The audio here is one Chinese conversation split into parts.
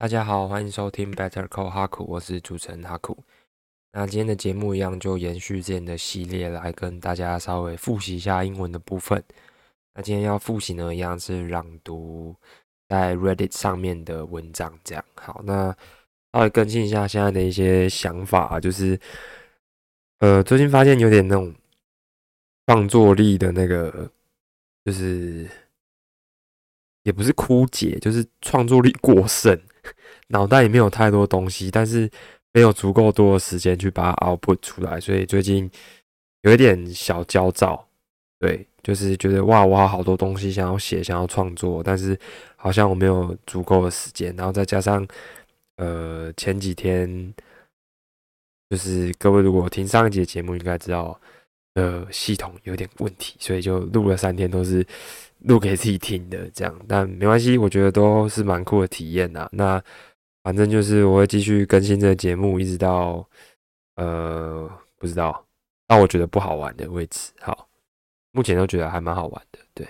大家好，欢迎收听 Better Call 哈库，我是主持人哈库。那今天的节目一样，就延续之前的系列来跟大家稍微复习一下英文的部分。那今天要复习呢，一样是朗读在 Reddit 上面的文章，这样好。那稍微更新一下现在的一些想法，就是呃，最近发现有点那种创作力的那个，就是也不是枯竭，就是创作力过剩。脑袋里面有太多东西，但是没有足够多的时间去把它 output 出来，所以最近有一点小焦躁。对，就是觉得哇，我有好多东西想要写，想要创作，但是好像我没有足够的时间。然后再加上呃前几天，就是各位如果听上一节节目，应该知道呃系统有点问题，所以就录了三天都是录给自己听的这样。但没关系，我觉得都是蛮酷的体验呐。那反正就是我会继续更新这个节目，一直到呃不知道到我觉得不好玩的位置。好，目前都觉得还蛮好玩的。对，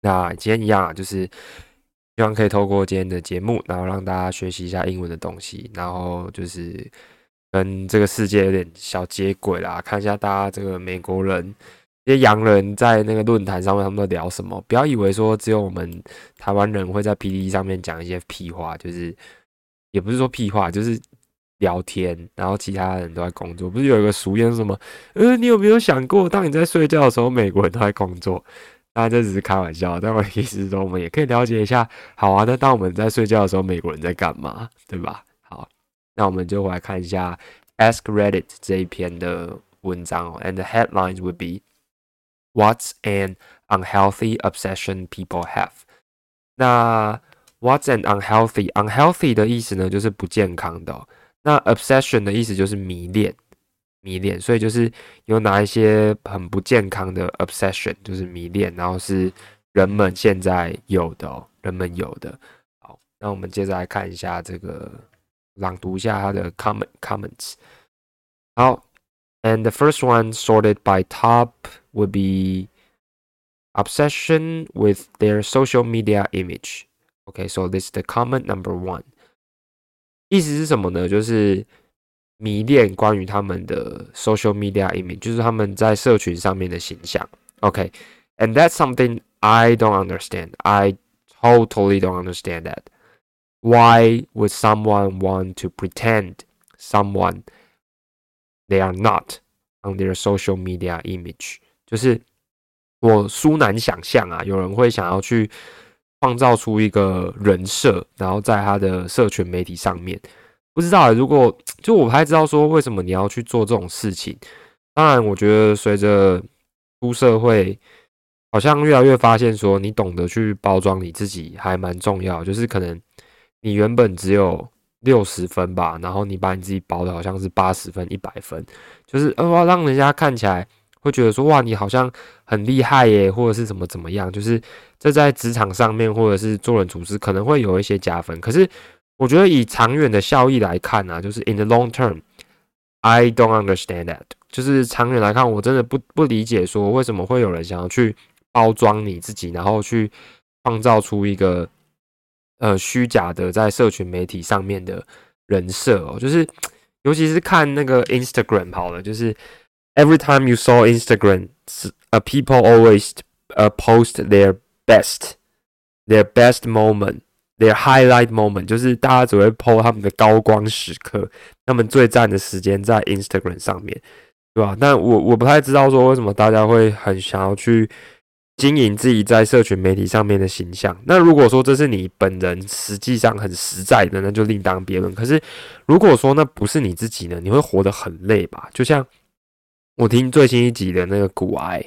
那今天一样啊，就是希望可以透过今天的节目，然后让大家学习一下英文的东西，然后就是跟这个世界有点小接轨啦，看一下大家这个美国人、这些洋人在那个论坛上面他们都聊什么。不要以为说只有我们台湾人会在 PPT 上面讲一些屁话，就是。也不是说屁话，就是聊天，然后其他人都在工作。不是有一个俗谚什么？呃，你有没有想过，当你在睡觉的时候，美国人都在工作？当然这只是开玩笑，但我意思是说，我们也可以了解一下。好啊，那当我们在睡觉的时候，美国人在干嘛？对吧？好，那我们就来看一下 Ask Reddit 这一篇的文章哦。And the headlines would be What's an unhealthy obsession people have？那 What's an unhealthy? Unhealthy 的意思呢，就是不健康的。那 obsession 的意思就是迷恋，迷恋。所以就是有哪一些很不健康的 obsession，就是迷恋，然后是人们现在有的，人们有的。好，那我们接着来看一下这个，朗读一下它的 comment comments。好 ，and the first one sorted by top would be obsession with their social media image. Okay, so this is the comment number one。意思是什么呢？就是迷恋关于他们的 social media image，就是他们在社群上面的形象。Okay, and that's something I don't understand. I totally don't understand that. Why would someone want to pretend someone They are not on their social media image？就是我殊难想象啊，有人会想要去。创造出一个人设，然后在他的社群媒体上面，不知道如果就我不太知道说为什么你要去做这种事情。当然，我觉得随着出社会，好像越来越发现说你懂得去包装你自己还蛮重要。就是可能你原本只有六十分吧，然后你把你自己包的好像是八十分、一百分，就是呃让人家看起来。会觉得说哇，你好像很厉害耶，或者是怎么怎么样，就是这在职场上面或者是做人处事可能会有一些加分。可是我觉得以长远的效益来看呢，就是 in the long term，I don't understand that。就是长远来看，我真的不不理解说为什么会有人想要去包装你自己，然后去创造出一个呃虚假的在社群媒体上面的人设哦。就是尤其是看那个 Instagram 好了，就是。every time you saw instagram，people always post their best, their best moment, their highlight moment，就是大家只会 po 他们的高光时刻，他们最赞的时间在 Instagram 上面，对吧？但我我不太知道说为什么大家会很想要去经营自己在社群媒体上面的形象。那如果说这是你本人实际上很实在的，那就另当别论。可是如果说那不是你自己呢，你会活得很累吧？就像。我听最新一集的那个骨癌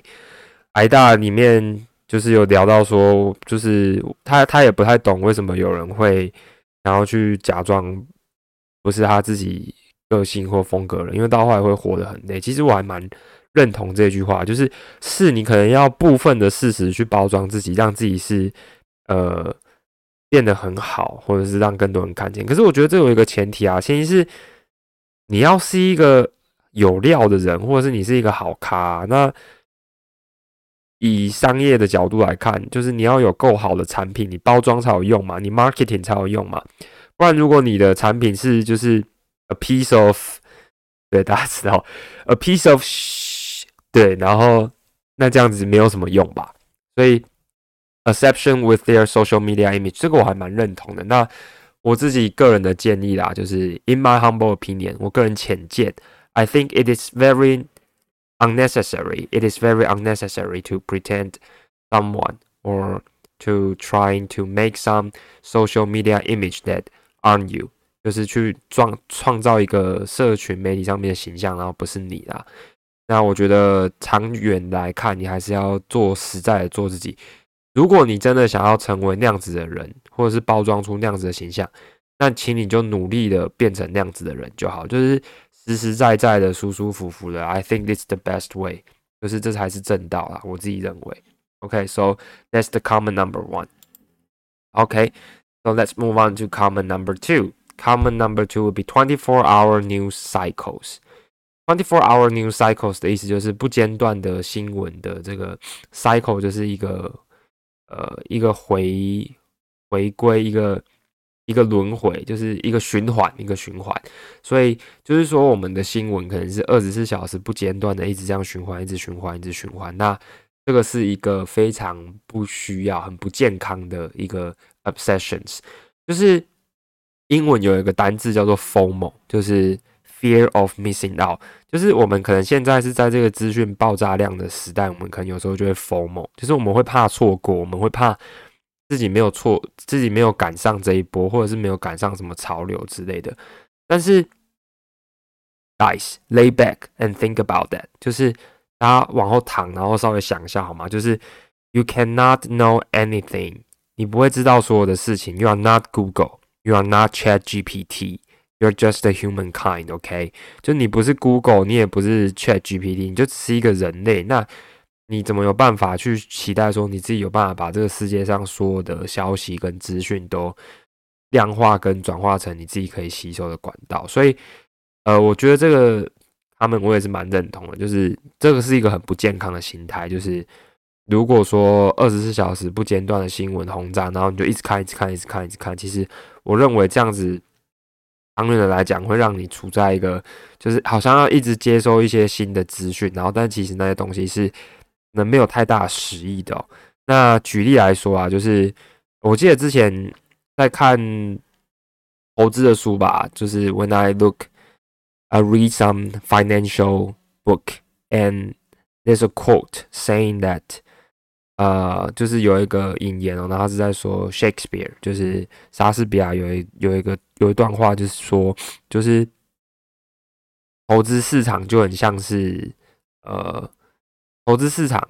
癌大里面，就是有聊到说，就是他他也不太懂为什么有人会想要去假装不是他自己个性或风格了，因为到后来会活得很累。其实我还蛮认同这句话，就是是你可能要部分的事实去包装自己，让自己是呃变得很好，或者是让更多人看见。可是我觉得这有一个前提啊，前提是你要是一个。有料的人，或者是你是一个好咖，那以商业的角度来看，就是你要有够好的产品，你包装才有用嘛，你 marketing 才有用嘛，不然如果你的产品是就是 a piece of，对大家知道 a piece of，对，然后那这样子没有什么用吧。所以 exception with their social media image 这个我还蛮认同的。那我自己个人的建议啦，就是 in my humble opinion，我个人浅见，I think it is very unnecessary. It is very unnecessary to pretend someone or to trying to make some social media image that aren't you，就是去创创造一个社群媒体上面的形象，然后不是你啦。 那我觉得长远来看，你还是要做实在的做自己。如果你真的想要成为那样子的人，或者是包装出那样子的形象，那请你就努力的变成那样子的人就好，就是实实在在的、舒舒服服的。I think it's the best way，就是这才是正道啊，我自己认为。OK，so that's the common number one. OK，so let's move on to common number two. Common number two would be twenty-four hour news cycles. Twenty-four hour news cycles 的意思就是不间断的新闻的这个 cycle 就是一个。呃，一个回回归，一个一个轮回，就是一个循环，一个循环。所以就是说，我们的新闻可能是二十四小时不间断的，一直这样循环，一直循环，一直循环。那这个是一个非常不需要、很不健康的一个 obsessions。就是英文有一个单字叫做 FOMO，就是 fear of missing out。就是我们可能现在是在这个资讯爆炸量的时代，我们可能有时候就会 FOMO，就是我们会怕错过，我们会怕自己没有错，自己没有赶上这一波，或者是没有赶上什么潮流之类的。但是，guys lay back and think about that，就是大家往后躺，然后稍微想一下好吗？就是 you cannot know anything，你不会知道所有的事情。You are not Google，you are not Chat GPT。You're just a humankind, OK？就你不是 Google，你也不是 Chat GPT，你就只是一个人类。那你怎么有办法去期待说你自己有办法把这个世界上所有的消息跟资讯都量化跟转化成你自己可以吸收的管道？所以，呃，我觉得这个他们我也是蛮认同的，就是这个是一个很不健康的心态。就是如果说二十四小时不间断的新闻轰炸，然后你就一直看、一直看、一直看、一直看，其实我认为这样子。长远的来讲，会让你处在一个就是好像要一直接收一些新的资讯，然后但其实那些东西是能没有太大实益的。那举例来说啊，就是我记得之前在看投资的书吧，就是 When I look, I read some financial book, and there's a quote saying that. 呃，就是有一个引言哦，然后他是在说 Shakespeare，就是莎士比亚有一有一个有一段话，就是说，就是投资市场就很像是呃，投资市场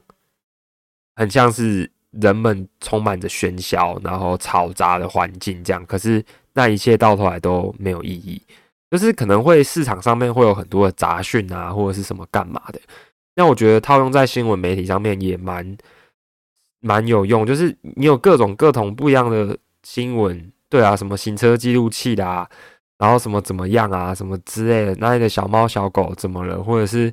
很像是人们充满着喧嚣，然后嘈杂的环境这样，可是那一切到头来都没有意义，就是可能会市场上面会有很多的杂讯啊，或者是什么干嘛的。那我觉得套用在新闻媒体上面也蛮。蛮有用，就是你有各种各同不一样的新闻，对啊，什么行车记录器啦，然后什么怎么样啊，什么之类的，哪里的小猫小狗怎么了，或者是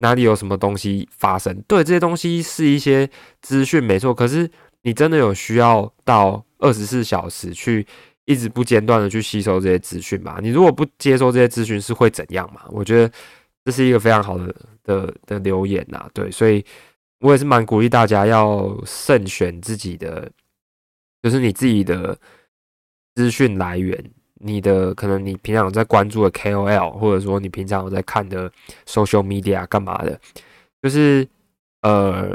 哪里有什么东西发生，对，这些东西是一些资讯，没错。可是你真的有需要到二十四小时去一直不间断的去吸收这些资讯吗？你如果不接收这些资讯，是会怎样嘛？我觉得这是一个非常好的的的留言呐，对，所以。我也是蛮鼓励大家要慎选自己的，就是你自己的资讯来源，你的可能你平常有在关注的 KOL，或者说你平常有在看的 social media 干嘛的，就是呃，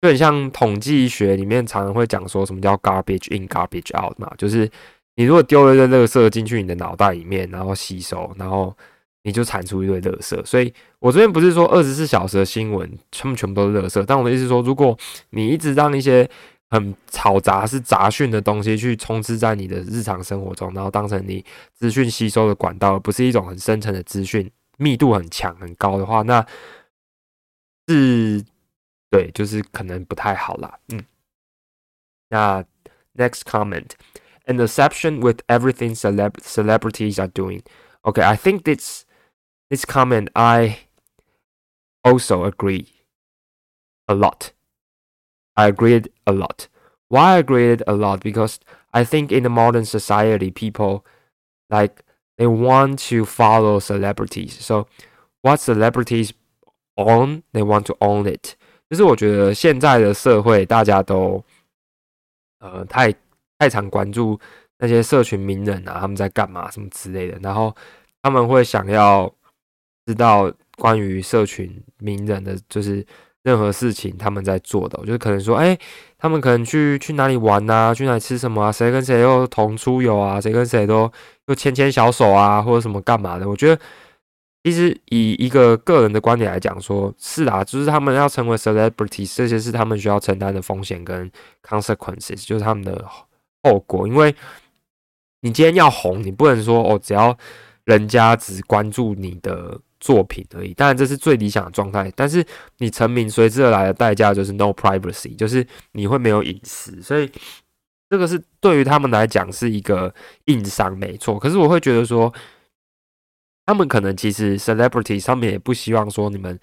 就很像统计学里面常常会讲说什么叫 garbage in garbage out 嘛，就是你如果丢了一个垃圾进去你的脑袋里面，然后吸收，然后。你就产出一堆垃圾，所以我这边不是说二十四小时的新闻全部全部都是垃圾，但我的意思是说，如果你一直让一些很嘈杂、是杂讯的东西去充斥在你的日常生活中，然后当成你资讯吸收的管道，而不是一种很深层的资讯密度很强、很高的话，那是对，就是可能不太好啦。嗯，那 next comment，an exception with everything celeb celebrities are doing。Okay，I think this this comment I also agree a lot. I agreed a lot. Why I agreed a lot? Because I think in the modern society, people like they want to follow celebrities. So what celebrities own, they want to own it. 就是我觉得现在的社会，大家都呃太太常关注那些社群名人啊，他们在干嘛什么之类的，然后他们会想要 知道关于社群名人的，就是任何事情他们在做的，就是可能说，哎，他们可能去去哪里玩啊，去哪里吃什么啊，谁跟谁又同出游啊，谁跟谁都又牵牵小手啊，或者什么干嘛的，我觉得。其实以一个个人的观点来讲，说是啊，就是他们要成为 celebrity，这些是他们需要承担的风险跟 consequences，就是他们的后果。因为你今天要红，你不能说哦，只要人家只关注你的作品而已。当然这是最理想的状态，但是你成名随之而来的代价就是 no privacy，就是你会没有隐私。所以这个是对于他们来讲是一个硬伤，没错。可是我会觉得说。他们可能其实 celebrity 上面也不希望说你们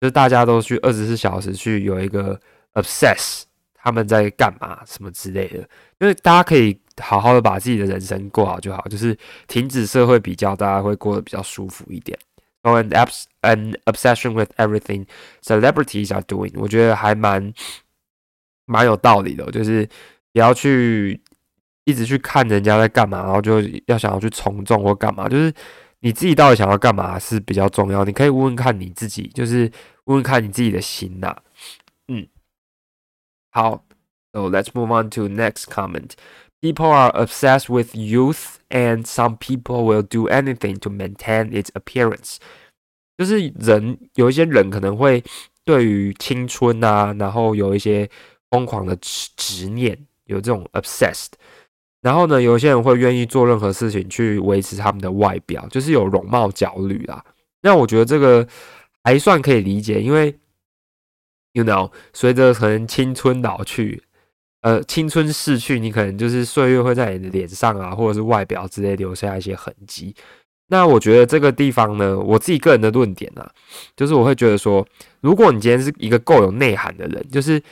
就是大家都去二十四小时去有一个 obsess 他们在干嘛什么之类的，因为大家可以好好的把自己的人生过好就好，就是停止社会比较，大家会过得比较舒服一点。An abs an obsession with everything celebrities are doing，我觉得还蛮蛮有道理的，就是不要去一直去看人家在干嘛，然后就要想要去从众或干嘛，就是。你自己到底想要干嘛是比较重要，你可以问问看你自己，就是问问看你自己的心呐。嗯，好，So let's move on to next comment. People are obsessed with youth, and some people will do anything to maintain its appearance. 就是人有一些人可能会对于青春啊，然后有一些疯狂的执执念，有这种 obsessed。然后呢，有些人会愿意做任何事情去维持他们的外表，就是有容貌焦虑啦。那我觉得这个还算可以理解，因为，you know，随着可能青春老去，呃，青春逝去，你可能就是岁月会在你的脸上啊，或者是外表之类留下一些痕迹。那我觉得这个地方呢，我自己个人的论点呢，就是我会觉得说，如果你今天是一个够有内涵的人，就是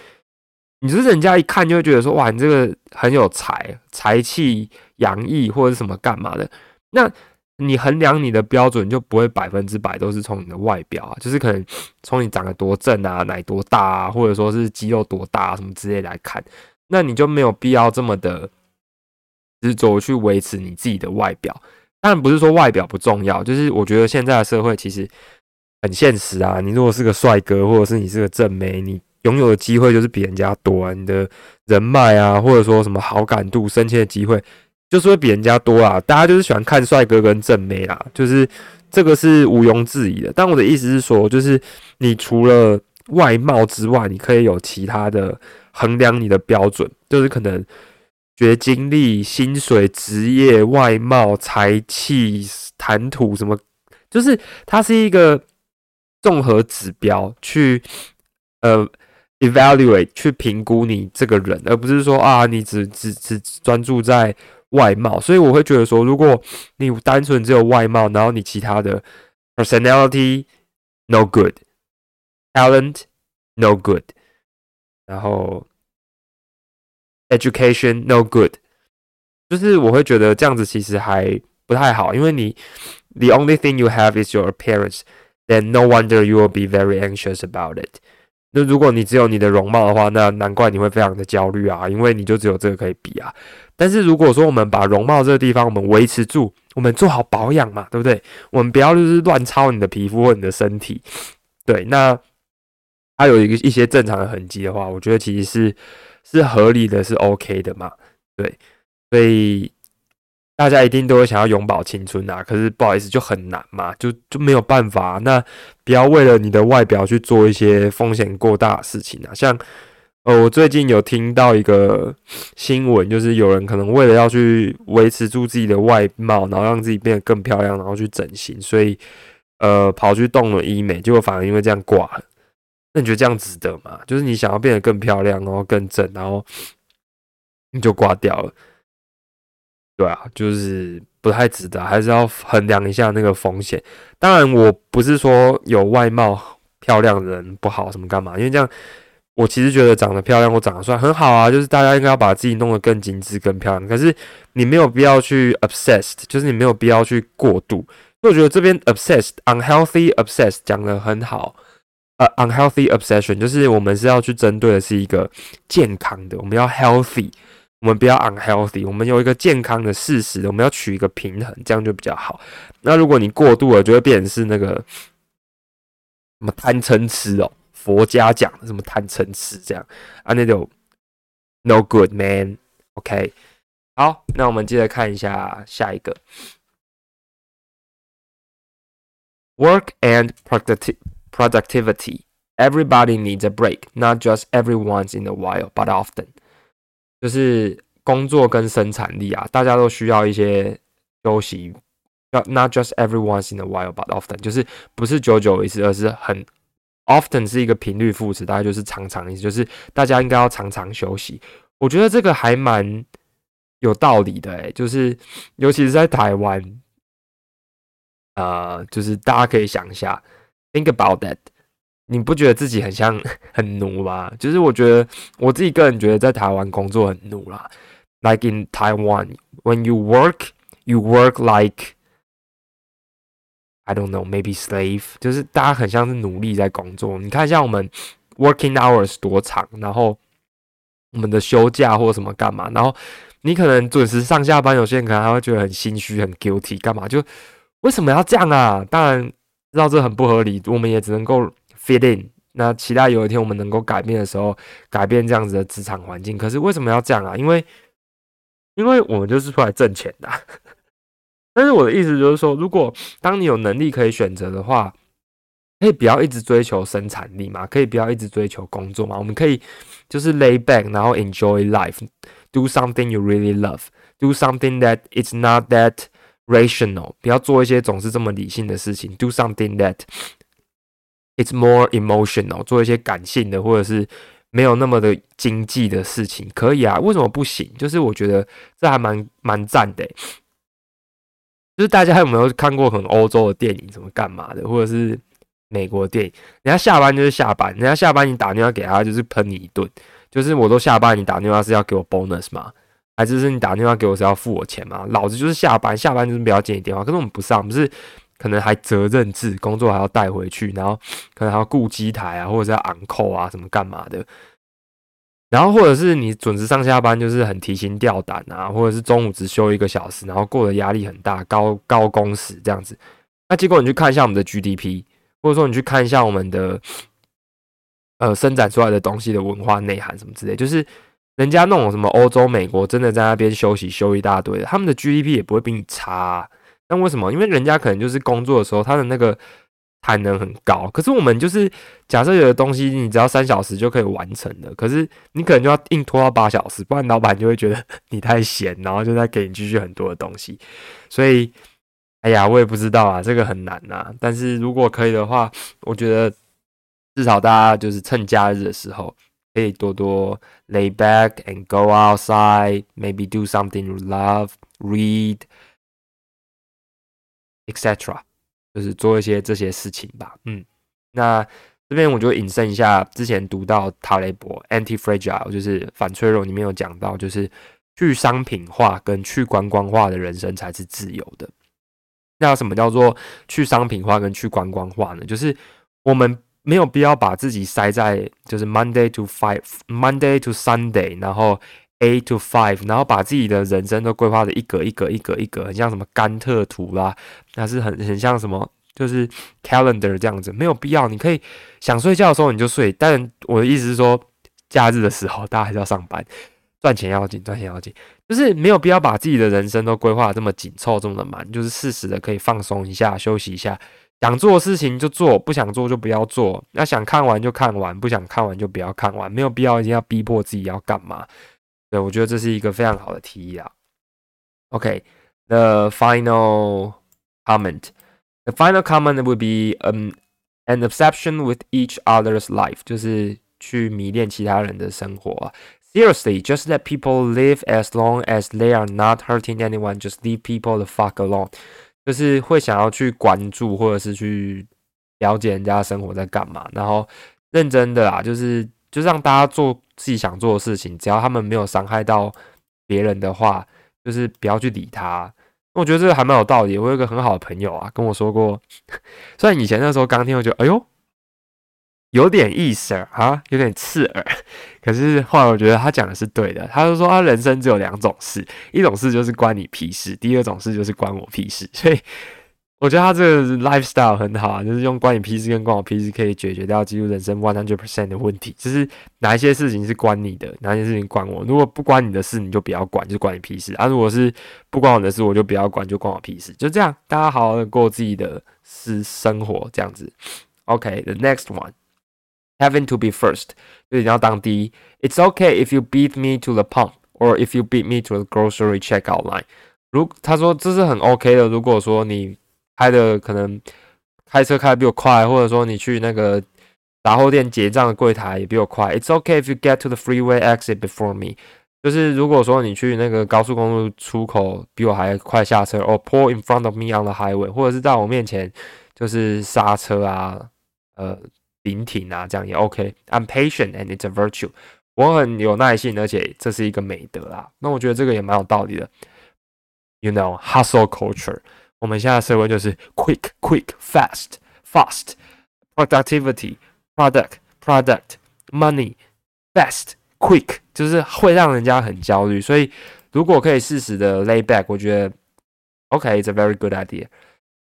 你是人家一看就会觉得说，哇，你这个很有才，才气洋溢或者什么干嘛的？那你衡量你的标准就不会百分之百都是从你的外表啊，就是可能从你长得多正啊，奶多大啊，或者说是肌肉多大什么之类来看，那你就没有必要这么的执着去维持你自己的外表。当然不是说外表不重要，就是我觉得现在的社会其实很现实啊。你如果是个帅哥，或者是你是个正妹，你。拥有的机会就是比人家多啊，你的人脉啊，或者说什么好感度升迁的机会，就是会比人家多啊。大家就是喜欢看帅哥跟正妹啦，就是这个是毋庸置疑的。但我的意思是说，就是你除了外貌之外，你可以有其他的衡量你的标准，就是可能学经历、薪水、职业、外貌、才气、谈吐什么，就是它是一个综合指标去呃。evaluate 去评估你这个人，而不是说啊，你只只只专注在外貌。所以我会觉得说，如果你单纯只有外貌，然后你其他的 personality no good，talent no good，然后 education no good。就是我会觉得这样子其实还不太好，因为你 the only thing you have is your appearance，then no wonder you will be very anxious about it。那如果你只有你的容貌的话，那难怪你会非常的焦虑啊，因为你就只有这个可以比啊。但是如果说我们把容貌这个地方我们维持住，我们做好保养嘛，对不对？我们不要就是乱操你的皮肤或你的身体，对。那。它有一个一些正常的痕迹的话，我觉得其实是是合理的，是 OK 的嘛，对，所以。大家一定都会想要永葆青春啊，可是不好意思，就很难嘛，就就没有办法。那不要为了你的外表去做一些风险过大的事情啊。像呃，我最近有听到一个新闻，就是有人可能为了要去维持住自己的外貌，然后让自己变得更漂亮，然后去整形，所以呃跑去动了医美，结果反而因为这样挂了。那你觉得这样值得吗？就是你想要变得更漂亮，然后更正，然后你就挂掉了。对啊，就是不太值得，还是要衡量一下那个风险。当然，我不是说有外貌漂亮的人不好什么干嘛，因为这样我其实觉得长得漂亮或长得帅很好啊，就是大家应该要把自己弄得更精致、更漂亮。可是你没有必要去 obsessed，就是你没有必要去过度。我觉得这边 obsessed、unhealthy obsessed 讲的很好。呃，unhealthy obsession 就是我们是要去针对的是一个健康的，我们要 healthy，我们不要 unhealthy，我们有一个健康的事实，我们要取一个平衡，这样就比较好。那如果你过度了，就会变成是那个什么贪嗔痴哦。佛家讲的什么贪嗔痴这样啊，那种 no good man。OK，好，那我们接着看一下下一个 work and productivity productivity. Everybody needs a break, not just every once in a while, but often. 就是工作跟生产力啊，大家都需要一些休息。要 not just every once in a while, but often，就是不是久久一次，而是很 often 是一个频率副词，大概就是常常意思，就是大家应该要常常休息。我觉得这个还蛮有道理的，诶，就是尤其是在台湾，呃，就是大家可以想一下，think about that，你不觉得自己很像很奴吗？就是我觉得我自己个人觉得在台湾工作很奴啦，like in Taiwan when you work you work like I don't know, maybe slave，就是大家很像是奴隶在工作。你看，像我们 working hours 多长，然后我们的休假或什么干嘛，然后你可能准时上下班，有些人可能还会觉得很心虚、很 guilty，干嘛？就为什么要这样啊？当然知道这很不合理，我们也只能够 fit in。那期待有一天我们能够改变的时候，改变这样子的职场环境。可是为什么要这样啊？因为因为我们就是出来挣钱的。但是我的意思就是说，如果当你有能力可以选择的话，可以不要一直追求生产力嘛，可以不要一直追求工作嘛，我们可以就是 lay back，然后 enjoy life，do something you really love，do something that it's not that rational，不要做一些总是这么理性的事情，do something that it's more emotional，做一些感性的或者是没有那么的经济的事情，可以啊，为什么不行？就是我觉得这还蛮蛮赞的。就是大家有没有看过很欧洲的电影，怎么干嘛的，或者是美国电影？人家下班就是下班，人家下班你打电话给他就是喷你一顿。就是我都下班，你打电话是要给我 bonus 吗？还是是你打电话给我是要付我钱吗？老子就是下班，下班就是不要接你电话。可是我们不上，不是可能还责任制，工作还要带回去，然后可能还要顾机台啊，或者是要昂扣啊，什么干嘛的。然后或者是你准时上下班，就是很提心吊胆啊，或者是中午只休一个小时，然后过得压力很大，高高工时这样子。那结果你去看一下我们的 GDP，或者说你去看一下我们的呃生产出来的东西的文化内涵什么之类，就是人家那种什么欧洲、美国真的在那边休息休一大堆的，他们的 GDP 也不会比你差。那为什么？因为人家可能就是工作的时候他的那个。产能很高，可是我们就是假设有的东西，你只要三小时就可以完成的，可是你可能就要硬拖到八小时，不然老板就会觉得你太闲，然后就在给你继续很多的东西。所以，哎呀，我也不知道啊，这个很难呐。但是如果可以的话，我觉得至少大家就是趁假日的时候，可以多多 lay back and go outside，maybe do something you love，read，etc. 就是做一些这些事情吧，嗯，那这边我就引申一下之前读到塔雷伯 Anti-Fragile，就是反脆弱里面有讲到，就是去商品化跟去观光化的人生才是自由的。那什么叫做去商品化跟去观光化呢？就是我们没有必要把自己塞在就是 Monday to Five，Monday to Sunday，然后。A to five，然后把自己的人生都规划的一格一格一格一格，很像什么甘特图啦，那是很很像什么，就是 calendar 这样子，没有必要。你可以想睡觉的时候你就睡，但我的意思是说，假日的时候大家还是要上班，赚钱要紧，赚钱要紧，就是没有必要把自己的人生都规划这么紧凑，这么的满，就是适时的可以放松一下，休息一下，想做的事情就做，不想做就不要做。那想看完就看完，不想看完就不要看完，没有必要一定要逼迫自己要干嘛。对，我觉得这是一个非常好的提议啊。OK，the final comment，the final comment would be um an obsession with each other's life，就是去迷恋其他人的生活。Seriously, just let people live as long as they are not hurting anyone. Just leave people the fuck alone. 就是会想要去关注或者是去了解人家生活在干嘛，然后认真的啊，就是就让大家做自己想做的事情，只要他们没有伤害到别人的话，就是不要去理他。我觉得这个还蛮有道理。我有一个很好的朋友啊，跟我说过，虽然以前那时候刚听，我觉得哎呦。有点意思啊，有点刺耳。可是后来我觉得他讲的是对的。他就说他人生只有两种事，一种事就是关你屁事，第二种事就是关我屁事。所以我觉得他这个 lifestyle 很好啊，就是用关你屁事跟关我屁事可以解决掉几乎人生 one hundred percent 的问题。就是哪一些事情是关你的，哪一些事情关我。如果不关你的事，你就不要管，就关你屁事啊。如果是不关我的事，我就不要管，就关我屁事。就这样，大家好好的过自己的私生活，这样子。OK，the next one。Having to be first，就一定要当第一。It's okay if you beat me to the pump or if you beat me to the grocery checkout line。如他说这是很 OK 的。如果说你开的可能开车开的比我快，或者说你去那个杂货店结账的柜台也比我快。It's okay if you get to the freeway exit before me。就是如果说你去那个高速公路出口比我还快下车，or pull in front of me on the highway，或者是在我面前就是刹车啊，呃。聆听啊，这样也 OK。I'm patient and it's a virtue。我很有耐心，而且这是一个美德啦。那我觉得这个也蛮有道理的。You know, hustle culture。我们现在社会就是 quick, quick, fast, fast, productivity, product, product, money, fast, quick，就是会让人家很焦虑。所以如果可以适时的 lay back，我觉得 OK, it's a very good idea.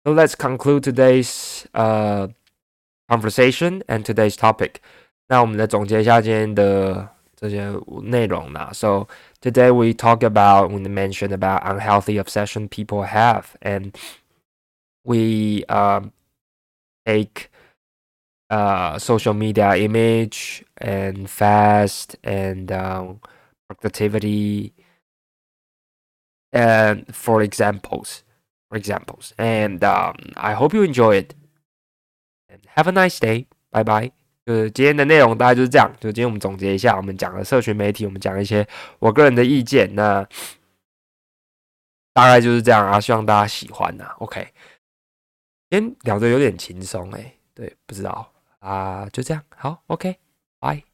So let's conclude today's uh conversation and today's topic. 那我们来总结一下今天的这些内容啦。So today we talk about we mentioned about unhealthy obsession people have, and we um take uh social media image and fast and um, productivity and for examples for examples and um, i hope you enjoy it Have a nice day，拜拜。就是今天的内容大概就是这样。就今天我们总结一下，我们讲的社群媒体，我们讲一些我个人的意见。那大概就是这样啊，希望大家喜欢呐。OK，今天聊的有点轻松诶，对，不知道啊，就这样。好，OK，拜。